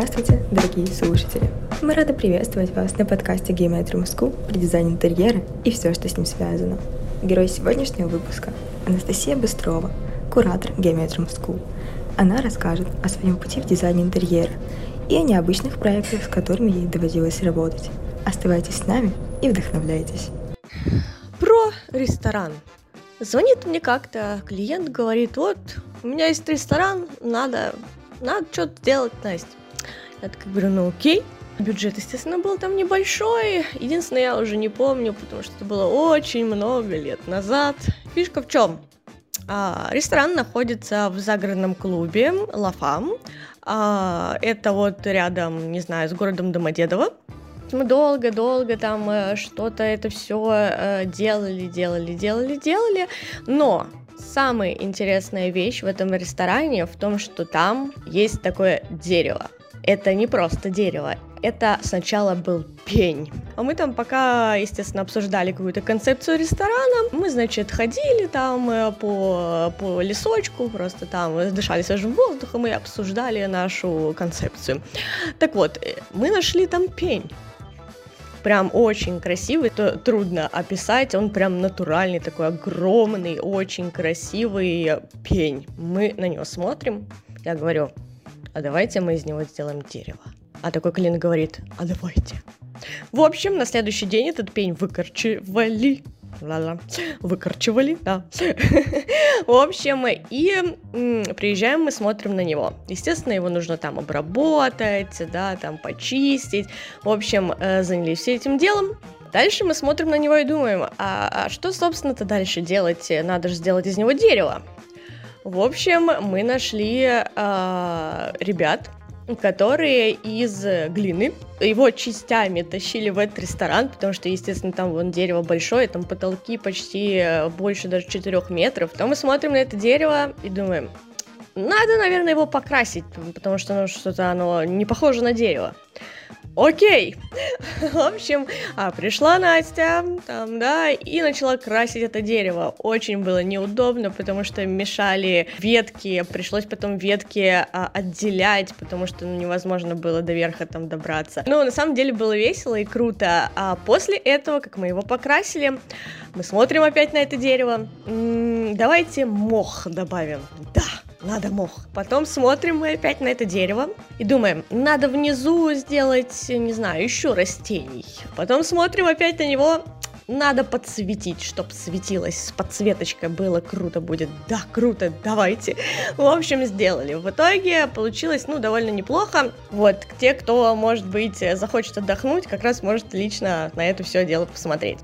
Здравствуйте, дорогие слушатели! Мы рады приветствовать вас на подкасте Geometrium School при дизайне интерьера и все, что с ним связано. Герой сегодняшнего выпуска – Анастасия Быстрова, куратор Geometrium School. Она расскажет о своем пути в дизайне интерьера и о необычных проектах, с которыми ей доводилось работать. Оставайтесь с нами и вдохновляйтесь. Про ресторан. Звонит мне как-то клиент, говорит, вот, у меня есть ресторан, надо, надо что-то делать, Настя. Я так говорю, ну окей. Бюджет, естественно, был там небольшой. Единственное, я уже не помню, потому что это было очень много лет назад. Фишка в чем? А, ресторан находится в загородном клубе Лафам. А, это вот рядом, не знаю, с городом Домодедово. Мы долго-долго там э, что-то это все э, делали, делали, делали, делали. Но самая интересная вещь в этом ресторане в том, что там есть такое дерево. Это не просто дерево, это сначала был пень. А мы там пока, естественно, обсуждали какую-то концепцию ресторана. Мы, значит, ходили там э, по, по лесочку, просто там дышали свежим воздухом и обсуждали нашу концепцию. Так вот, мы нашли там пень прям очень красивый, то трудно описать, он прям натуральный, такой огромный, очень красивый пень. Мы на него смотрим, я говорю, а давайте мы из него сделаем дерево. А такой клиент говорит, а давайте. В общем, на следующий день этот пень выкорчевали, ла-ла, выкорчевали, да. В общем, и приезжаем мы, смотрим на него. Естественно, его нужно там обработать, да, там почистить. В общем, э, занялись все этим делом. Дальше мы смотрим на него и думаем, а, а что, собственно-то, дальше делать? Надо же сделать из него дерево. В общем, мы нашли э, ребят, которые из глины его частями тащили в этот ресторан, потому что, естественно, там вон дерево большое, там потолки почти э, больше даже 4 метров. То мы смотрим на это дерево и думаем, надо, наверное, его покрасить, потому что ну, что-то оно не похоже на дерево. Окей. В общем, а, пришла Настя, там, да, и начала красить это дерево. Очень было неудобно, потому что мешали ветки, пришлось потом ветки а, отделять, потому что ну, невозможно было до верха там добраться. Ну, на самом деле было весело и круто. А после этого, как мы его покрасили, мы смотрим опять на это дерево. М-м, давайте мох добавим. Да, надо мох. Потом смотрим мы опять на это дерево и думаем, надо внизу сделать, не знаю, еще растений. Потом смотрим опять на него, надо подсветить, чтобы светилось, подсветочка было круто будет. Да, круто, давайте. В общем, сделали. В итоге получилось, ну, довольно неплохо. Вот, те, кто, может быть, захочет отдохнуть, как раз может лично на это все дело посмотреть.